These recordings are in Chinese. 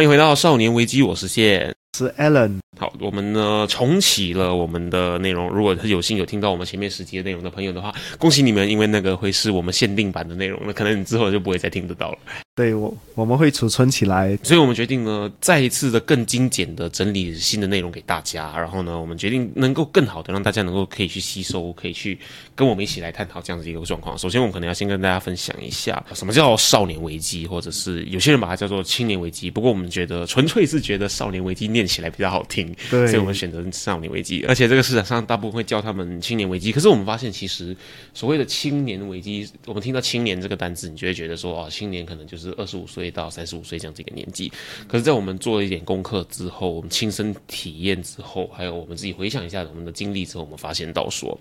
欢迎回到少年危机，我是现，是 Allen。好，我们呢重启了我们的内容。如果是有幸有听到我们前面十集的内容的朋友的话，恭喜你们，因为那个会是我们限定版的内容，那可能你之后就不会再听得到了。对我，我们会储存起来，所以我们决定呢，再一次的更精简的整理新的内容给大家。然后呢，我们决定能够更好的让大家能够可以去吸收，可以去跟我们一起来探讨这样子一个状况。首先，我们可能要先跟大家分享一下什么叫少年危机，或者是有些人把它叫做青年危机。不过我们觉得纯粹是觉得少年危机念起来比较好听，对，所以我们选择少年危机。而且这个市场上大部分会叫他们青年危机。可是我们发现，其实所谓的青年危机，我们听到青年这个单字，你就会觉得说，哦，青年可能就是是二十五岁到三十五岁这样子一个年纪，可是，在我们做了一点功课之后，我们亲身体验之后，还有我们自己回想一下我们的经历之后，我们发现到说，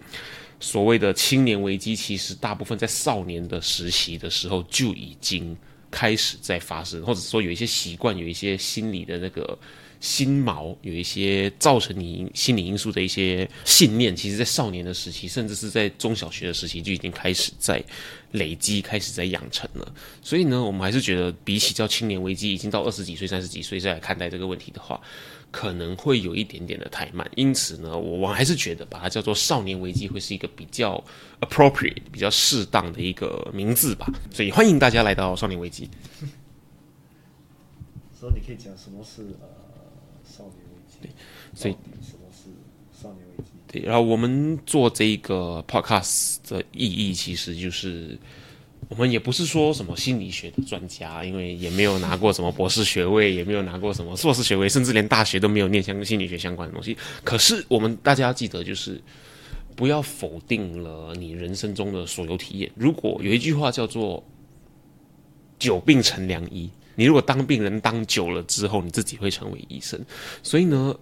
所谓的青年危机，其实大部分在少年的实习的时候就已经开始在发生，或者说有一些习惯，有一些心理的那个。心锚有一些造成你心理因素的一些信念，其实，在少年的时期，甚至是在中小学的时期，就已经开始在累积，开始在养成了。所以呢，我们还是觉得，比起叫青年危机，已经到二十几岁、三十几岁再来看待这个问题的话，可能会有一点点的太慢。因此呢，我我还是觉得把它叫做少年危机，会是一个比较 appropriate、比较适当的一个名字吧。所以，欢迎大家来到少年危机。所以你可以讲什么是呃？少年危机？对，然后我们做这个 podcast 的意义，其实就是我们也不是说什么心理学的专家，因为也没有拿过什么博士学位，也没有拿过什么硕士学位，甚至连大学都没有念相跟心理学相关的东西。可是我们大家要记得，就是不要否定了你人生中的所有体验。如果有一句话叫做“久病成良医”。你如果当病人当久了之后，你自己会成为医生。所以呢，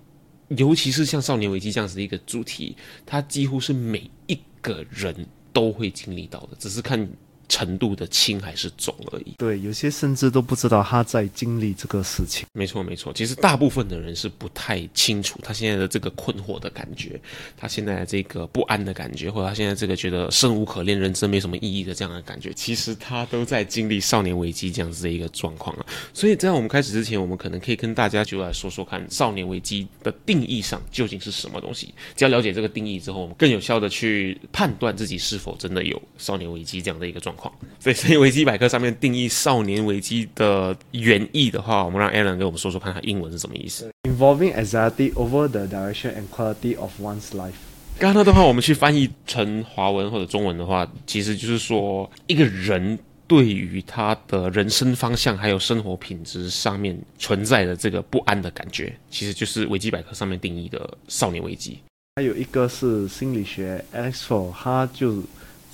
尤其是像少年危机这样子的一个主题，它几乎是每一个人都会经历到的，只是看。程度的轻还是重而已。对，有些甚至都不知道他在经历这个事情。没错，没错。其实大部分的人是不太清楚他现在的这个困惑的感觉，他现在的这个不安的感觉，或者他现在这个觉得生无可恋、人生没什么意义的这样的感觉，其实他都在经历少年危机这样子的一个状况啊。所以在我们开始之前，我们可能可以跟大家就来说说看，少年危机的定义上究竟是什么东西。只要了解这个定义之后，我们更有效的去判断自己是否真的有少年危机这样的一个状况。所以，所以维基百科上面定义少年危机的原意的话，我们让 Alan 给我们说说看，它英文是什么意思？Involving anxiety over the direction and quality of one's life。刚刚的话，我们去翻译成华文或者中文的话，其实就是说，一个人对于他的人生方向还有生活品质上面存在的这个不安的感觉，其实就是维基百科上面定义的少年危机。还有一个是心理学 For，他就。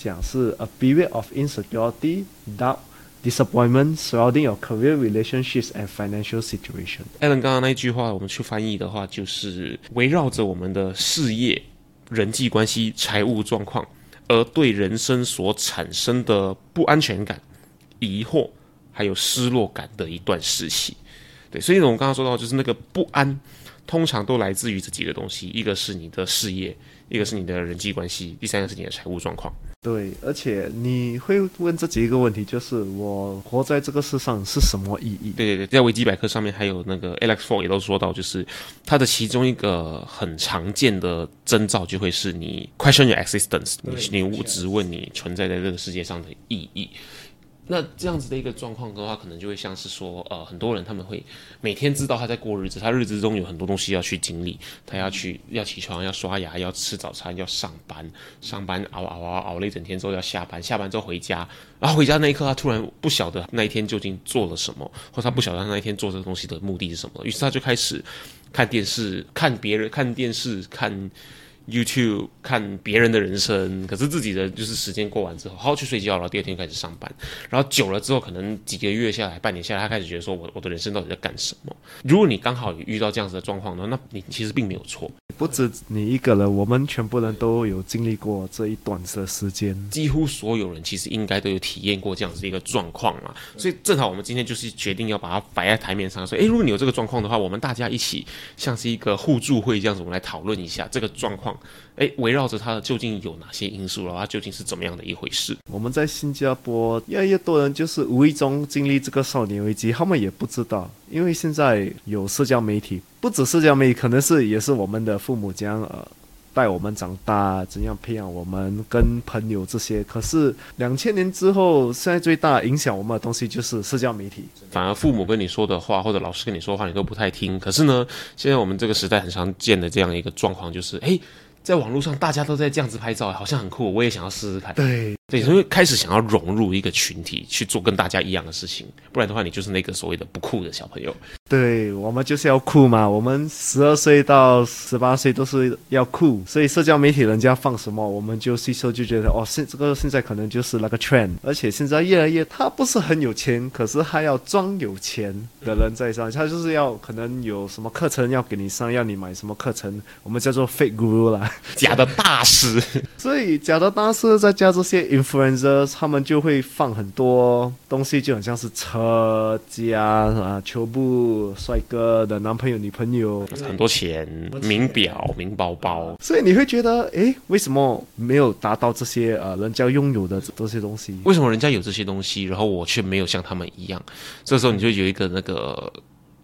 讲是 a period of insecurity, doubt, disappointment surrounding your career, relationships and financial situation. Alan 刚刚那一句话，我们去翻译的话，就是围绕着我们的事业、人际关系、财务状况，而对人生所产生的不安全感、疑惑还有失落感的一段时期。对，所以呢我们刚刚说到，就是那个不安，通常都来自于这几个东西：一个是你的事业，一个是你的人际关系，第三个是你的财务状况。对，而且你会问这几个问题，就是我活在这个世上是什么意义？对对对，在维基百科上面还有那个 Alex Four 也都说到，就是它的其中一个很常见的征兆，就会是你 question your existence，你你物质问你存在在这个世界上的意义。那这样子的一个状况的话，可能就会像是说，呃，很多人他们会每天知道他在过日子，他日子中有很多东西要去经历，他要去要起床，要刷牙，要吃早餐，要上班，上班熬熬熬熬了一整天之后要下班，下班之后回家，然后回家那一刻他突然不晓得那一天究竟做了什么，或他不晓得他那一天做这个东西的目的是什么，于是他就开始看电视，看别人看电视，看 YouTube 看别人的人生，可是自己的就是时间过完之后，好好去睡觉，然后第二天开始上班，然后久了之后，可能几个月下来，半年下来，他开始觉得说我我的人生到底在干什么？如果你刚好遇到这样子的状况呢，那你其实并没有错。不止你一个人，我们全部人都有经历过这一段的时间。几乎所有人其实应该都有体验过这样子一个状况嘛，所以正好我们今天就是决定要把它摆在台面上，说，诶，如果你有这个状况的话，我们大家一起像是一个互助会这样子，我们来讨论一下这个状况。诶，围绕着它究竟有哪些因素，然后它究竟是怎么样的一回事？我们在新加坡越来越多人就是无意中经历这个少年危机，他们也不知道，因为现在有社交媒体，不止社交媒体，可能是也是我们的父母将呃。带我们长大，怎样培养我们跟朋友这些？可是两千年之后，现在最大影响我们的东西就是社交媒体。反而父母跟你说的话，或者老师跟你说话，你都不太听。可是呢，现在我们这个时代很常见的这样一个状况就是，哎。在网络上，大家都在这样子拍照，好像很酷，我也想要试试看。对对，所以开始想要融入一个群体，去做跟大家一样的事情，不然的话，你就是那个所谓的不酷的小朋友。对我们就是要酷嘛，我们十二岁到十八岁都是要酷，所以社交媒体人家放什么，我们就吸收，就觉得哦，现这个现在可能就是那个 trend，而且现在越来越，他不是很有钱，可是他要装有钱的人在上，他就是要可能有什么课程要给你上，要你买什么课程，我们叫做 fake guru 啦。假的大师，所以假的大师再加这些 influencer，他们就会放很多东西，就很像是车家啊、球布、帅哥的男朋友、女朋友，很多钱、名表、名包包。所以你会觉得，哎，为什么没有达到这些呃人家拥有的这些东西？为什么人家有这些东西，然后我却没有像他们一样？这时候你就有一个那个。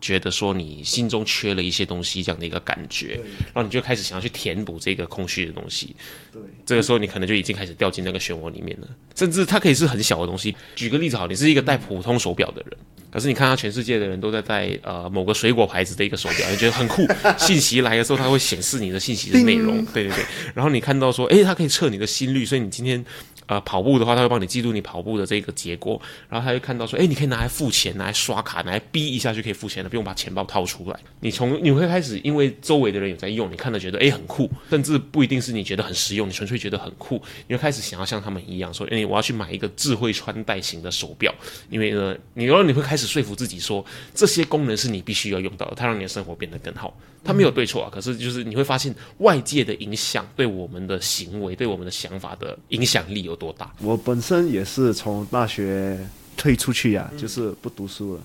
觉得说你心中缺了一些东西，这样的一个感觉，然后你就开始想要去填补这个空虚的东西。对，这个时候你可能就已经开始掉进那个漩涡里面了。甚至它可以是很小的东西。举个例子好，你是一个戴普通手表的人，可是你看到全世界的人都在戴呃某个水果牌子的一个手表，你觉得很酷。信息来的时候，它会显示你的信息的内容。对对对。然后你看到说，诶，它可以测你的心率，所以你今天。呃，跑步的话，他会帮你记录你跑步的这个结果，然后他会看到说，哎，你可以拿来付钱，拿来刷卡，拿来逼一下就可以付钱了，不用把钱包掏出来。你从你会开始，因为周围的人有在用，你看了觉得哎很酷，甚至不一定是你觉得很实用，你纯粹觉得很酷，你就开始想要像他们一样，说，哎，我要去买一个智慧穿戴型的手表，因为呢，你然后你会开始说服自己说，这些功能是你必须要用到的，它让你的生活变得更好。它没有对错啊，可是就是你会发现外界的影响对我们的行为、对我们的想法的影响力有多大。我本身也是从大学退出去呀，就是不读书了。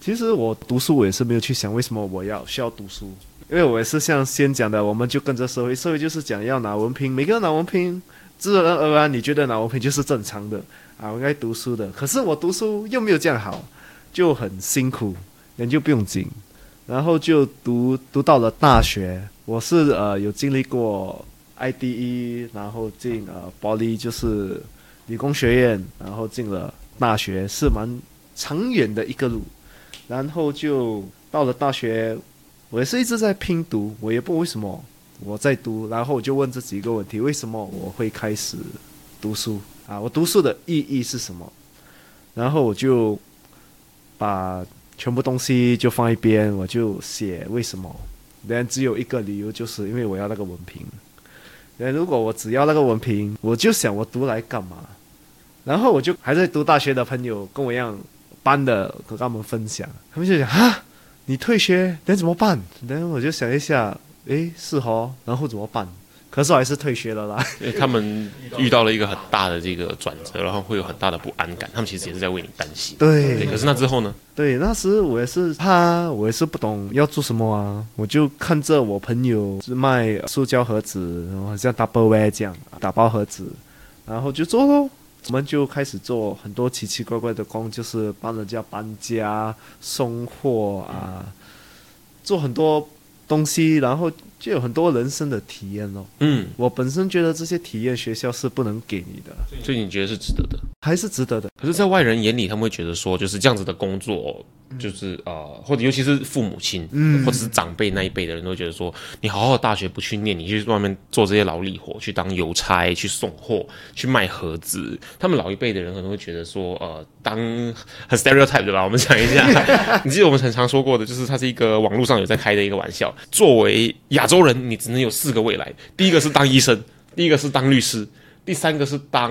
其实我读书，我也是没有去想为什么我要需要读书，因为我也是像先讲的，我们就跟着社会，社会就是讲要拿文凭，每个人拿文凭，自然而然你觉得拿文凭就是正常的啊，我应该读书的。可是我读书又没有这样好，就很辛苦，人就不用紧。然后就读读到了大学，我是呃有经历过 IDE，然后进呃保利就是理工学院，然后进了大学，是蛮长远的一个路。然后就到了大学，我也是一直在拼读，我也不为什么我在读，然后我就问自己一个问题：为什么我会开始读书啊？我读书的意义是什么？然后我就把。全部东西就放一边，我就写为什么。连只有一个理由，就是因为我要那个文凭。如果我只要那个文凭，我就想我读来干嘛？然后我就还在读大学的朋友跟我一样班的，跟他们分享，他们就讲啊，你退学，那怎么办？然后我就想一下，哎，是哦，然后怎么办？可是我还是退学了啦。他们遇到了一个很大的这个转折，然后会有很大的不安感。他们其实也是在为你担心。对。可是那之后呢？对，那时我也是怕，我也是不懂要做什么啊。我就看着我朋友是卖塑胶盒子，然后像 Double W 这样打包盒子，然后就做咯。我们就开始做很多奇奇怪怪的工，就是帮人家搬家、送货啊，做很多东西，然后。就有很多人生的体验咯。嗯，我本身觉得这些体验学校是不能给你的，所以你觉得是值得的？还是值得的。可是，在外人眼里，他们会觉得说，就是这样子的工作，就是呃，或者尤其是父母亲，嗯，或者是长辈那一辈的人都会觉得说，你好好的大学不去念，你去外面做这些劳力活，去当邮差，去送货，去卖盒子。他们老一辈的人可能会觉得说，呃，当很 stereotype 对吧？我们讲一下，你记得我们很常说过的，就是它是一个网络上有在开的一个玩笑。作为亚洲人，你只能有四个未来，第一个是当医生，第一个是当律师。第三个是当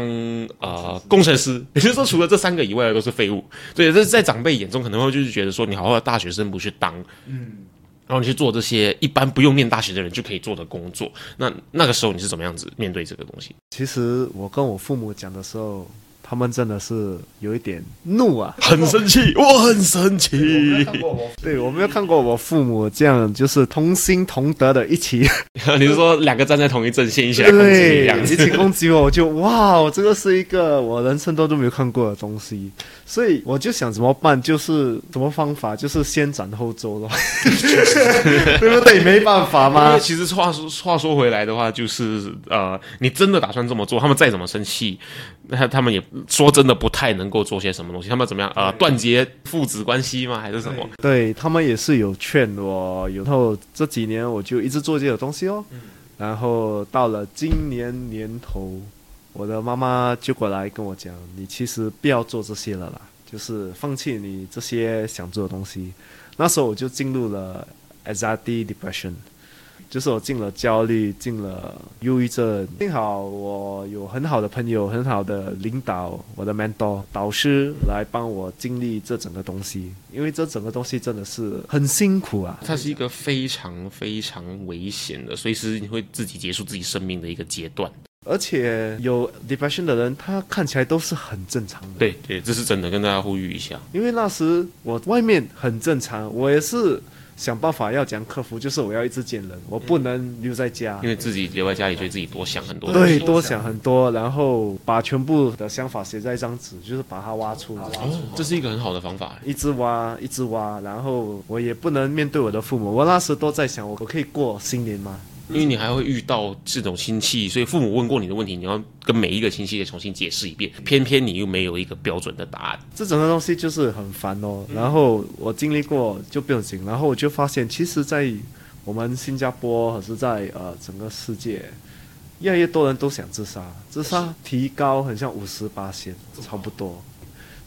呃工程师，也就是说，除了这三个以外的都是废物。对，这在长辈眼中可能会就是觉得说，你好好的大学生不去当，嗯，然后你去做这些一般不用念大学的人就可以做的工作。那那个时候你是怎么样子面对这个东西？其实我跟我父母讲的时候。他们真的是有一点怒啊，很生气，我很生气。对，我没有看过我父母这样，就是同心同德的一起。你是说两个站在同一阵线一起来攻击一样，一起攻击我，我就哇，这个是一个我人生都都没有看过的东西。所以我就想怎么办，就是什么方法，就是先斩后奏咯，对不对？没办法嘛。其实话说话说回来的话，就是呃，你真的打算这么做，他们再怎么生气，那他们也说真的不太能够做些什么东西。他们怎么样？呃，断绝父子关系吗？还是什么？对他们也是有劝我，然后这几年我就一直做这个东西哦。然后到了今年年头。我的妈妈就过来跟我讲：“你其实不要做这些了啦，就是放弃你这些想做的东西。”那时候我就进入了 anxiety depression，就是我进了焦虑，进了忧郁症。幸好我有很好的朋友、很好的领导，我的 mentor 导师来帮我经历这整个东西，因为这整个东西真的是很辛苦啊。它是一个非常非常危险的，随时你会自己结束自己生命的一个阶段。而且有 depression 的人，他看起来都是很正常的。对对，这是真的，跟大家呼吁一下。因为那时我外面很正常，我也是想办法要讲克服，就是我要一直见人，我不能留在家。因为自己留在家里，就自己多想很多。对，多想很多，然后把全部的想法写在一张纸，就是把它挖出来。哦，这是一个很好的方法。一直挖，一直挖，然后我也不能面对我的父母。我那时都在想，我我可以过新年吗？因为你还会遇到这种亲戚，所以父母问过你的问题，你要跟每一个亲戚也重新解释一遍。偏偏你又没有一个标准的答案，这整个东西就是很烦哦。然后我经历过就不用紧，然后我就发现，其实，在我们新加坡，还是在呃整个世界，越来越多人都想自杀，自杀提高很像五十八线，差不多。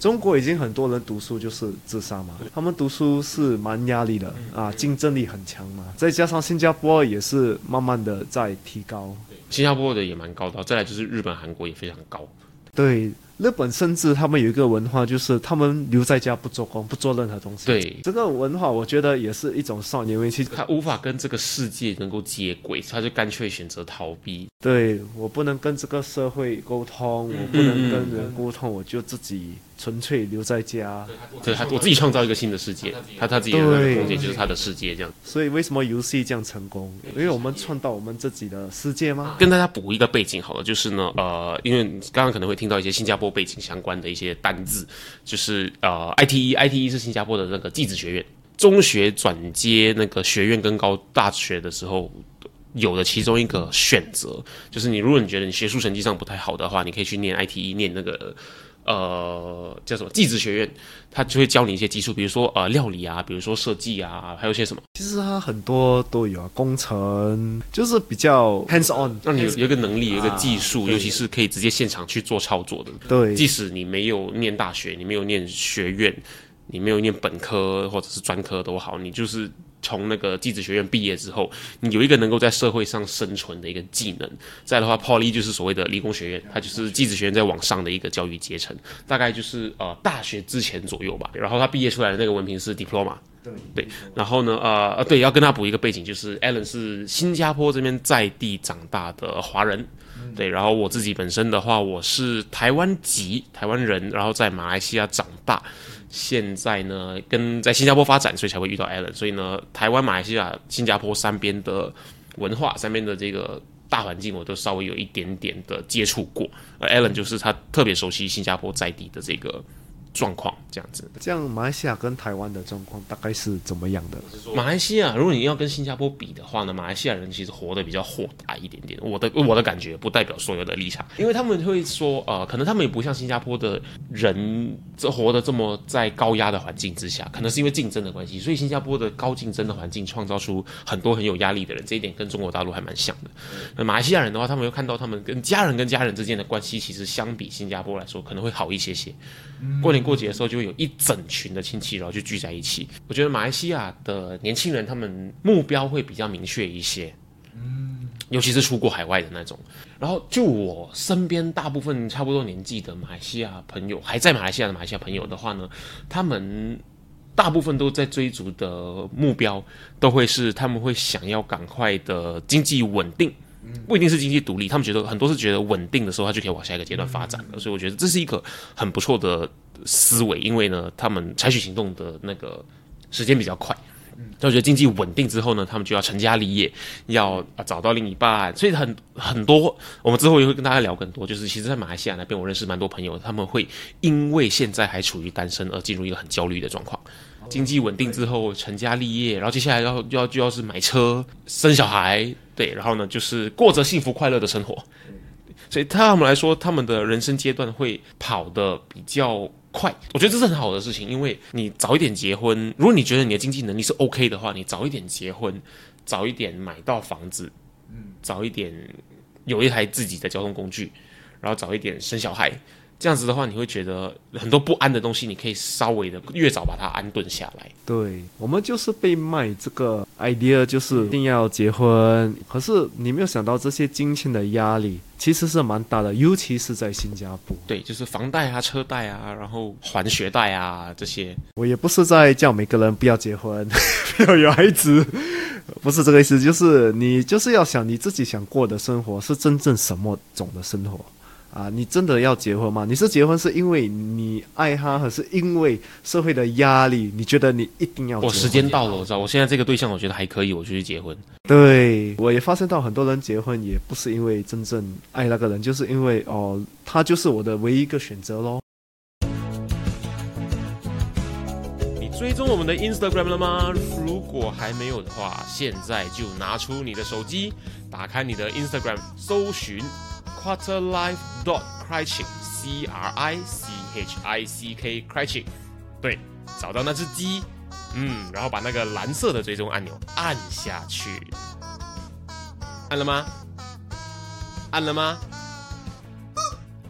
中国已经很多人读书就是自杀嘛，他们读书是蛮压力的啊，竞争力很强嘛。再加上新加坡也是慢慢的在提高，新加坡的也蛮高的，再来就是日本、韩国也非常高。对，日本甚至他们有一个文化，就是他们留在家不做工，不做任何东西。对，这个文化我觉得也是一种少年危机，他无法跟这个世界能够接轨，他就干脆选择逃避。对我不能跟这个社会沟通，我不能跟人沟通，我就自己。纯粹留在家，对他，我自己创造一个新的世界，他他自己的空间就是他的世界，这样。所以为什么游戏这样成功？因为我们创造我们自己的世界吗？跟大家补一个背景好了，就是呢，呃，因为刚刚可能会听到一些新加坡背景相关的一些单字，就是呃，ITE，ITE 是新加坡的那个技职学院，中学转接那个学院跟高大学的时候有的其中一个选择，就是你如果你觉得你学术成绩上不太好的话，你可以去念 ITE，念那个。呃，叫什么？技职学院，他就会教你一些技术，比如说呃料理啊，比如说设计啊，还有些什么？其实他很多都有啊，工程就是比较 hands on，让你有一个能力，有一个技术，尤其是可以直接现场去做操作的。对，即使你没有念大学，你没有念学院，你没有念本科或者是专科都好，你就是。从那个技职学院毕业之后，你有一个能够在社会上生存的一个技能。再的话，Poly 就是所谓的理工学院，它就是技职学院在往上的一个教育阶层，大概就是呃大学之前左右吧。然后他毕业出来的那个文凭是 Diploma。对对。然后呢，呃呃，对，要跟他补一个背景，就是 Allen 是新加坡这边在地长大的华人。对。然后我自己本身的话，我是台湾籍台湾人，然后在马来西亚长大。现在呢，跟在新加坡发展，所以才会遇到 Allen。所以呢，台湾、马来西亚、新加坡三边的文化、三边的这个大环境，我都稍微有一点点的接触过。而 Allen 就是他特别熟悉新加坡在地的这个状况这样子。这样马来西亚跟台湾的状况大概是怎么样的？马来西亚，如果你要跟新加坡比的话呢，马来西亚人其实活得比较豁达一点点。我的我的感觉不代表所有的立场，因为他们会说，呃，可能他们也不像新加坡的人这活得这么在高压的环境之下，可能是因为竞争的关系，所以新加坡的高竞争的环境创造出很多很有压力的人，这一点跟中国大陆还蛮像的。那马来西亚人的话，他们又看到他们跟家人跟家人之间的关系，其实相比新加坡来说可能会好一些些。过年过节的时候，就会有一整群的亲戚，然后就聚在一起。我觉得马来西亚的年轻人，他们目标会比较明确一些，嗯，尤其是出国海外的那种。然后就我身边大部分差不多年纪的马来西亚朋友，还在马来西亚的马来西亚朋友的话呢，他们大部分都在追逐的目标，都会是他们会想要赶快的经济稳定。不一定是经济独立，他们觉得很多是觉得稳定的时候，他就可以往下一个阶段发展了。所以我觉得这是一个很不错的思维，因为呢，他们采取行动的那个时间比较快。嗯我觉得经济稳定之后呢，他们就要成家立业，要啊找到另一半。所以很很多，我们之后也会跟大家聊更多。就是其实，在马来西亚那边，我认识蛮多朋友，他们会因为现在还处于单身而进入一个很焦虑的状况。经济稳定之后成家立业，然后接下来要要就要是买车、生小孩，对，然后呢就是过着幸福快乐的生活。所以他们来说，他们的人生阶段会跑得比较快。我觉得这是很好的事情，因为你早一点结婚，如果你觉得你的经济能力是 OK 的话，你早一点结婚，早一点买到房子，嗯，早一点有一台自己的交通工具，然后早一点生小孩。这样子的话，你会觉得很多不安的东西，你可以稍微的越早把它安顿下来。对我们就是被卖这个 idea，就是一定要结婚。可是你没有想到这些金钱的压力其实是蛮大的，尤其是在新加坡。对，就是房贷啊、车贷啊，然后还学贷啊这些。我也不是在叫每个人不要结婚，不要有孩子，不是这个意思。就是你就是要想你自己想过的生活是真正什么种的生活。啊，你真的要结婚吗？你是结婚是因为你爱他，还是因为社会的压力？你觉得你一定要？我时间到了，我知道，我现在这个对象我觉得还可以，我就去结婚。对，我也发现到很多人结婚也不是因为真正爱那个人，就是因为哦，他就是我的唯一一个选择喽。你追踪我们的 Instagram 了吗？如果还没有的话，现在就拿出你的手机，打开你的 Instagram，搜寻。Quarterlife dot Criching C R I C H I C K Criching，对，找到那只鸡，嗯，然后把那个蓝色的追踪按钮按下去，按了吗？按了吗？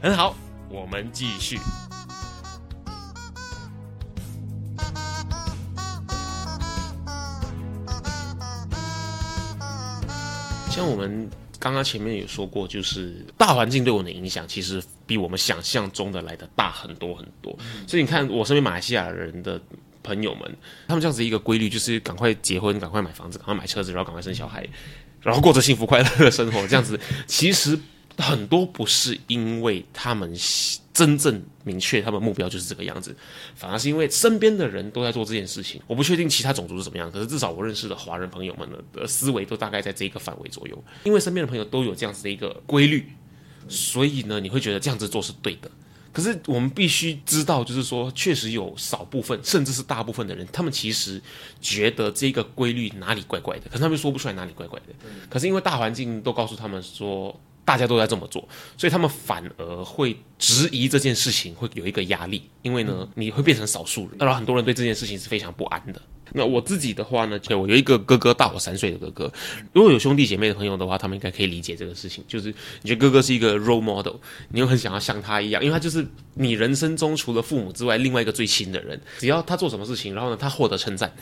很好，我们继续。像我们。刚刚前面有说过，就是大环境对我的影响，其实比我们想象中的来的大很多很多。所以你看，我身边马来西亚人的朋友们，他们这样子一个规律，就是赶快结婚，赶快买房子，赶快买车子，然后赶快生小孩，然后过着幸福快乐的生活。这样子，其实很多不是因为他们。真正明确他们目标就是这个样子，反而是因为身边的人都在做这件事情。我不确定其他种族是怎么样，可是至少我认识的华人朋友们的思维都大概在这个范围左右。因为身边的朋友都有这样子的一个规律，所以呢，你会觉得这样子做是对的。可是我们必须知道，就是说，确实有少部分，甚至是大部分的人，他们其实觉得这个规律哪里怪怪的，可是他们说不出来哪里怪怪的。可是因为大环境都告诉他们说。大家都在这么做，所以他们反而会质疑这件事情，会有一个压力，因为呢，你会变成少数人，然后很多人对这件事情是非常不安的。那我自己的话呢，我有一个哥哥，大我三岁的哥哥。如果有兄弟姐妹的朋友的话，他们应该可以理解这个事情，就是你觉得哥哥是一个 role model，你又很想要像他一样，因为他就是你人生中除了父母之外另外一个最亲的人。只要他做什么事情，然后呢，他获得称赞。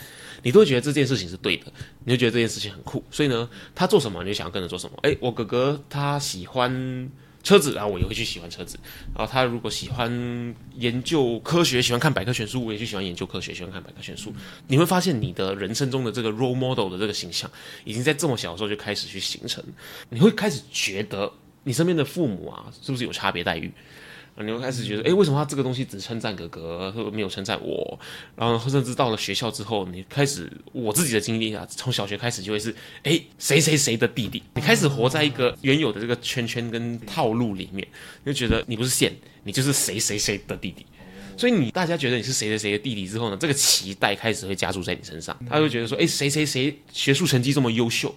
你都会觉得这件事情是对的，你就觉得这件事情很酷，所以呢，他做什么你就想要跟着做什么。哎，我哥哥他喜欢车子，然后我也会去喜欢车子。然后他如果喜欢研究科学，喜欢看百科全书，我也去喜欢研究科学，喜欢看百科全书。你会发现你的人生中的这个 role model 的这个形象，已经在这么小的时候就开始去形成。你会开始觉得你身边的父母啊，是不是有差别待遇？你会开始觉得，哎，为什么他这个东西只称赞哥哥，没有称赞我？然后甚至到了学校之后，你开始我自己的经历啊，从小学开始就会是，哎，谁谁谁的弟弟，你开始活在一个原有的这个圈圈跟套路里面，就觉得你不是线，你就是谁谁谁的弟弟。所以你大家觉得你是谁谁谁的弟弟之后呢，这个期待开始会加注在你身上，他会觉得说，哎，谁谁谁学术成绩这么优秀，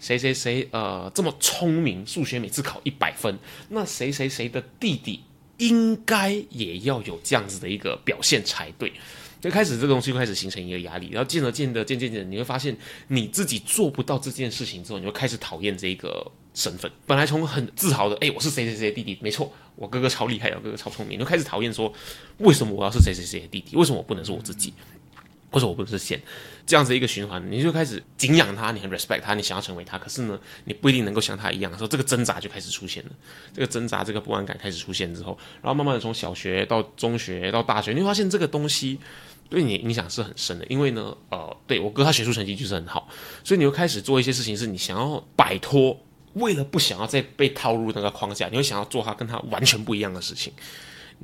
谁谁谁呃这么聪明，数学每次考一百分，那谁谁谁的弟弟应该也要有这样子的一个表现才对。就开始这个东西开始形成一个压力，然后渐而渐的渐渐渐，你会发现你自己做不到这件事情之后，你就开始讨厌这个身份。本来从很自豪的，哎，我是谁谁谁的弟弟，没错，我哥哥超厉害，我哥哥超聪明，你就开始讨厌说，为什么我要是谁谁谁的弟弟？为什么我不能是我自己？或者我不是线，这样子一个循环，你就开始敬仰他，你很 respect 他，你想要成为他，可是呢，你不一定能够像他一样说，这个挣扎就开始出现了。这个挣扎，这个不安感开始出现之后，然后慢慢的从小学到中学到大学，你会发现这个东西对你影响是很深的。因为呢，呃，对我哥他学术成绩就是很好，所以你会开始做一些事情，是你想要摆脱，为了不想要再被套入那个框架，你会想要做他跟他完全不一样的事情。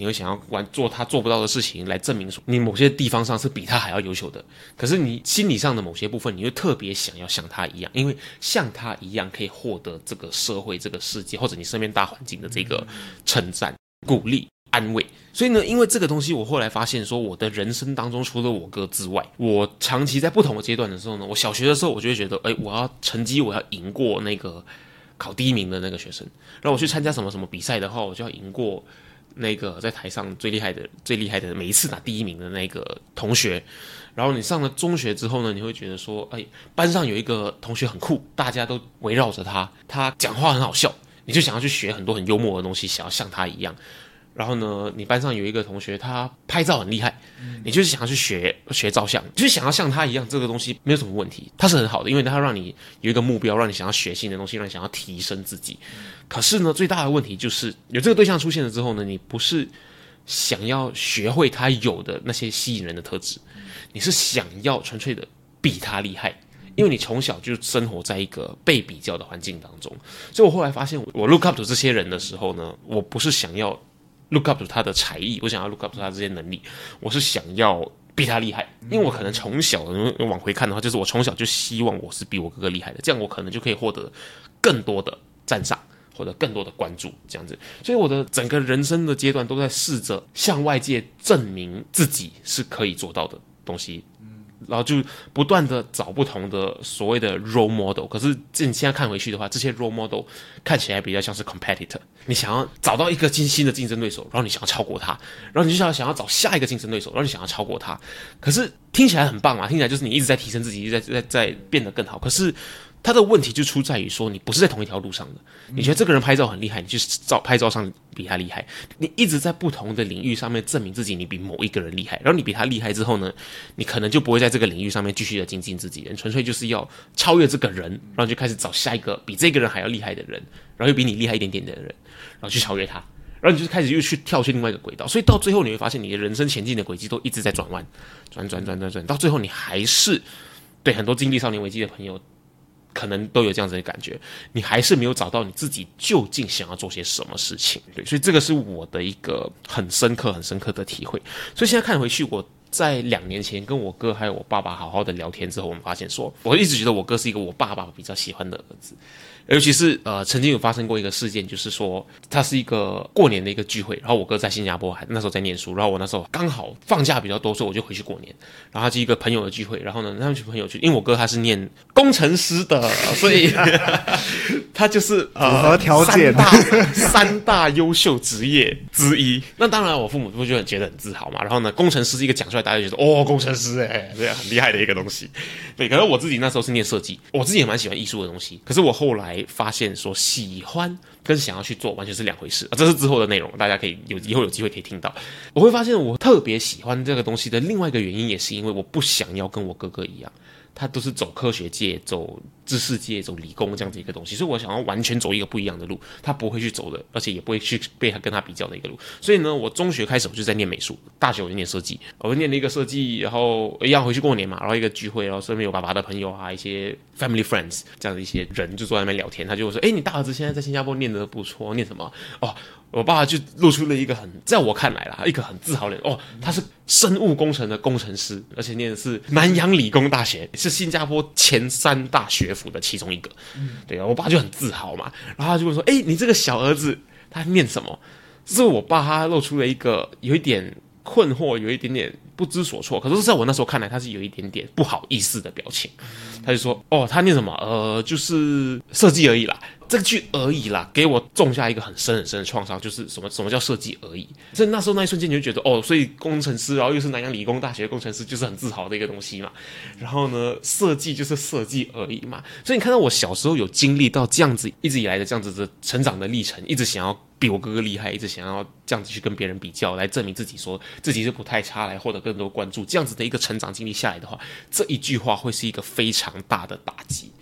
你会想要玩做他做不到的事情，来证明说你某些地方上是比他还要优秀的。可是你心理上的某些部分，你会特别想要像他一样，因为像他一样可以获得这个社会、这个世界或者你身边大环境的这个称赞、鼓励、安慰。所以呢，因为这个东西，我后来发现说，我的人生当中除了我哥之外，我长期在不同的阶段的时候呢，我小学的时候，我就会觉得，哎，我要成绩，我要赢过那个考第一名的那个学生。然后我去参加什么什么比赛的话，我就要赢过。那个在台上最厉害的、最厉害的，每一次拿第一名的那个同学，然后你上了中学之后呢，你会觉得说，哎，班上有一个同学很酷，大家都围绕着他，他讲话很好笑，你就想要去学很多很幽默的东西，想要像他一样。然后呢，你班上有一个同学，他拍照很厉害，你就是想要去学学照相，就是想要像他一样，这个东西没有什么问题，他是很好的，因为他让你有一个目标，让你想要学新的东西，让你想要提升自己。可是呢，最大的问题就是有这个对象出现了之后呢，你不是想要学会他有的那些吸引人的特质，你是想要纯粹的比他厉害，因为你从小就生活在一个被比较的环境当中。所以我后来发现，我 look up to 这些人的时候呢，我不是想要。Look up 他的才艺，我想要 look up 他这些能力，我是想要比他厉害，因为我可能从小往回看的话，就是我从小就希望我是比我哥哥厉害的，这样我可能就可以获得更多的赞赏或者更多的关注，这样子。所以我的整个人生的阶段都在试着向外界证明自己是可以做到的东西。然后就不断的找不同的所谓的 role model，可是你现在看回去的话，这些 role model 看起来比较像是 competitor。你想要找到一个新新的竞争对手，然后你想要超过他，然后你就想想要找下一个竞争对手，然后你想要超过他。可是听起来很棒啊，听起来就是你一直在提升自己，一直在在在变得更好。可是。他的问题就出在于说，你不是在同一条路上的。你觉得这个人拍照很厉害，你去照拍照上比他厉害。你一直在不同的领域上面证明自己，你比某一个人厉害。然后你比他厉害之后呢，你可能就不会在这个领域上面继续的精进自己，你纯粹就是要超越这个人，然后就开始找下一个比这个人还要厉害的人，然后又比你厉害一点点的人，然后去超越他。然后你就开始又去跳去另外一个轨道。所以到最后你会发现，你的人生前进的轨迹都一直在转弯，转转转转转，到最后你还是对很多经历少年危机的朋友。可能都有这样子的感觉，你还是没有找到你自己究竟想要做些什么事情，对，所以这个是我的一个很深刻、很深刻的体会。所以现在看回去，我在两年前跟我哥还有我爸爸好好的聊天之后，我们发现说，我一直觉得我哥是一个我爸爸比较喜欢的儿子。尤其是呃，曾经有发生过一个事件，就是说他是一个过年的一个聚会，然后我哥在新加坡，还那时候在念书，然后我那时候刚好放假比较多，所以我就回去过年。然后他是一个朋友的聚会，然后呢，他们群朋友去，因为我哥他是念工程师的，所以他就是符合条件，三大三大优秀职业之一。那当然，我父母不就很觉得很自豪嘛。然后呢，工程师是一个讲出来，大家就觉得哦，工程师哎，这样很厉害的一个东西。对，可是我自己那时候是念设计，我自己也蛮喜欢艺术的东西。可是我后来。发现说喜欢跟想要去做完全是两回事啊！这是之后的内容，大家可以有以后有机会可以听到。我会发现我特别喜欢这个东西的另外一个原因，也是因为我不想要跟我哥哥一样。他都是走科学界、走知识界、走理工这样子一个东西，所以我想要完全走一个不一样的路，他不会去走的，而且也不会去被他跟他比较的一个路。所以呢，我中学开始我就在念美术，大学我就念设计，我念了一个设计，然后一样回去过年嘛，然后一个聚会，然后身边有爸爸的朋友啊，一些 family friends 这样的一些人就坐在那边聊天，他就说：“哎，你大儿子现在在新加坡念的不错，念什么？哦。”我爸爸就露出了一个很，在我看来啦，一个很自豪的哦，他是生物工程的工程师，而且念的是南洋理工大学，是新加坡前三大学府的其中一个。对啊，我爸就很自豪嘛，然后他就会说：“哎，你这个小儿子他念什么？”这是我爸他露出了一个有一点困惑，有一点点不知所措。可是在我那时候看来，他是有一点点不好意思的表情。他就说：“哦，他念什么？呃，就是设计而已啦。这个句而已啦，给我种下一个很深很深的创伤。就是什么什么叫设计而已？所以那时候那一瞬间，你就觉得哦，所以工程师，然后又是南洋理工大学的工程师，就是很自豪的一个东西嘛。然后呢，设计就是设计而已嘛。所以你看到我小时候有经历到这样子一直以来的这样子的成长的历程，一直想要。”比我哥哥厉害，一直想要这样子去跟别人比较，来证明自己，说自己是不太差，来获得更多关注。这样子的一个成长经历下来的话，这一句话会是一个非常大的打击，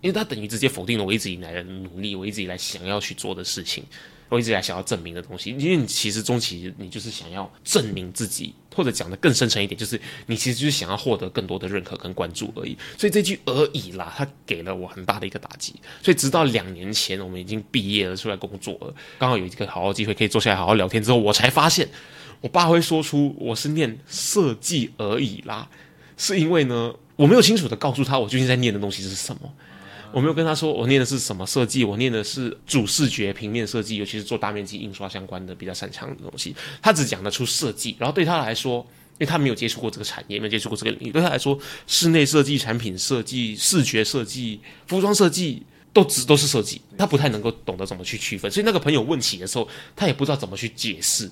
因为他等于直接否定了我一直以来的努力，我一直以来想要去做的事情。我一直以来想要证明的东西，因为你其实终其你就是想要证明自己，或者讲的更深层一点，就是你其实就是想要获得更多的认可跟关注而已。所以这句而已啦，他给了我很大的一个打击。所以直到两年前，我们已经毕业了，出来工作了，刚好有一个好好机会可以坐下来好好聊天之后，我才发现，我爸会说出我是念设计而已啦，是因为呢，我没有清楚的告诉他我究竟在念的东西是什么。我没有跟他说我念的是什么设计，我念的是主视觉平面设计，尤其是做大面积印刷相关的比较擅长的东西。他只讲得出设计，然后对他来说，因为他没有接触过这个产业，没有接触过这个领域，对他来说，室内设计、产品设计、视觉设计、服装设计都只都是设计，他不太能够懂得怎么去区分。所以那个朋友问起的时候，他也不知道怎么去解释。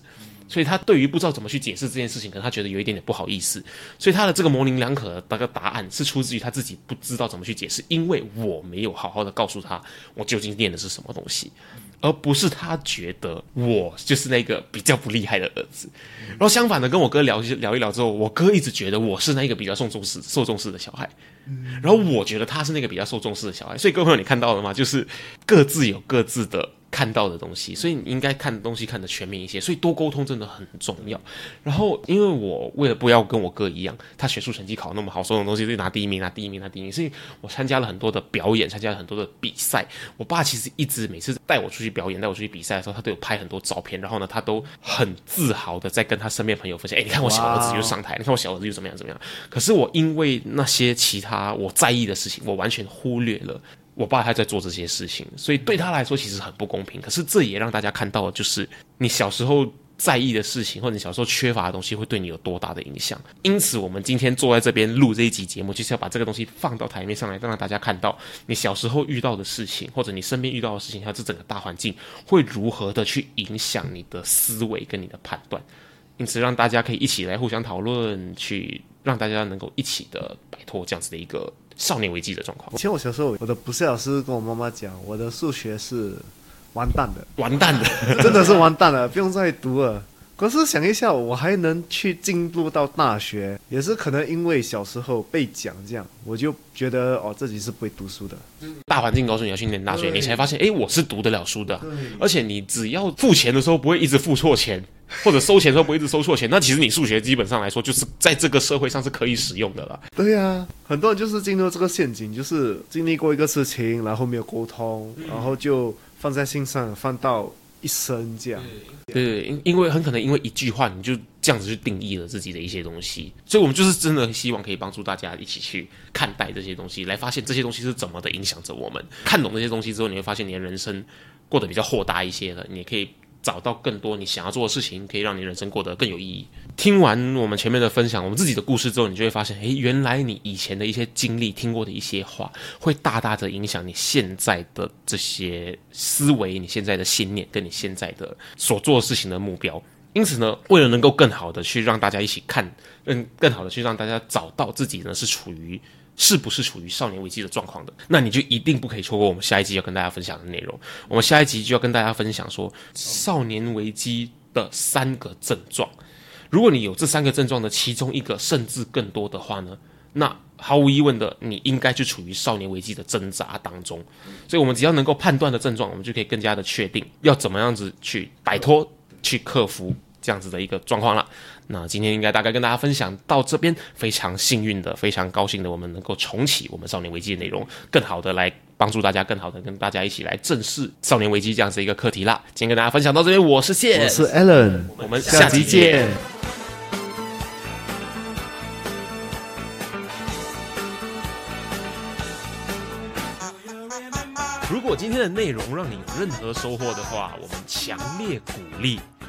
所以他对于不知道怎么去解释这件事情，可能他觉得有一点点不好意思。所以他的这个模棱两可的那个答案是出自于他自己不知道怎么去解释，因为我没有好好的告诉他我究竟念的是什么东西，而不是他觉得我就是那个比较不厉害的儿子。然后相反的，跟我哥聊聊一聊之后，我哥一直觉得我是那个比较受重视、受重视的小孩，然后我觉得他是那个比较受重视的小孩。所以各位朋友，你看到了吗？就是各自有各自的。看到的东西，所以你应该看的东西看得全面一些，所以多沟通真的很重要。然后，因为我为了不要跟我哥一样，他学术成绩考那么好，所有东西都拿第一名，拿第一名，拿第一名，所以我参加了很多的表演，参加了很多的比赛。我爸其实一直每次带我出去表演，带我出去比赛的时候，他都有拍很多照片。然后呢，他都很自豪的在跟他身边朋友分享：“哎，你看我小儿子又上台，你看我小儿子又怎么样怎么样。”可是我因为那些其他我在意的事情，我完全忽略了。我爸还在做这些事情，所以对他来说其实很不公平。可是这也让大家看到了，就是你小时候在意的事情，或者你小时候缺乏的东西，会对你有多大的影响。因此，我们今天坐在这边录这一集节目，就是要把这个东西放到台面上来，让大家看到你小时候遇到的事情，或者你身边遇到的事情，还有这整个大环境会如何的去影响你的思维跟你的判断。因此，让大家可以一起来互相讨论，去让大家能够一起的摆脱这样子的一个。少年危机的状况。以前我小时候，我的补习老师跟我妈妈讲，我的数学是完蛋的，完蛋的，真的是完蛋了，不用再读了。可是想一下，我还能去进入到大学，也是可能因为小时候被讲这样，我就觉得哦自己是不会读书的。大环境告诉你要去念大学，你才发现，哎，我是读得了书的。而且你只要付钱的时候不会一直付错钱，或者收钱的时候不会一直收错钱，那其实你数学基本上来说就是在这个社会上是可以使用的了。对呀，很多人就是进入这个陷阱，就是经历过一个事情，然后没有沟通，然后就放在心上，放到。一生这样，对，因因为很可能因为一句话，你就这样子去定义了自己的一些东西，所以我们就是真的希望可以帮助大家一起去看待这些东西，来发现这些东西是怎么的影响着我们。看懂这些东西之后，你会发现你的人生过得比较豁达一些了，你也可以。找到更多你想要做的事情，可以让你人生过得更有意义。听完我们前面的分享，我们自己的故事之后，你就会发现，诶，原来你以前的一些经历、听过的一些话，会大大的影响你现在的这些思维、你现在的信念，跟你现在的所做事情的目标。因此呢，为了能够更好的去让大家一起看，嗯，更好的去让大家找到自己呢是处于。是不是处于少年危机的状况的？那你就一定不可以错过我们下一集要跟大家分享的内容。我们下一集就要跟大家分享说少年危机的三个症状。如果你有这三个症状的其中一个，甚至更多的话呢，那毫无疑问的，你应该就处于少年危机的挣扎当中。所以，我们只要能够判断的症状，我们就可以更加的确定要怎么样子去摆脱、去克服这样子的一个状况了。那今天应该大概跟大家分享到这边，非常幸运的，非常高兴的，我们能够重启我们少年危机的内容，更好的来帮助大家，更好的跟大家一起来正视少年危机这样子一个课题啦。今天跟大家分享到这边，我是谢，我是 Allen，我们下期见。如果今天的内容让你有任何收获的话，我们强烈鼓励。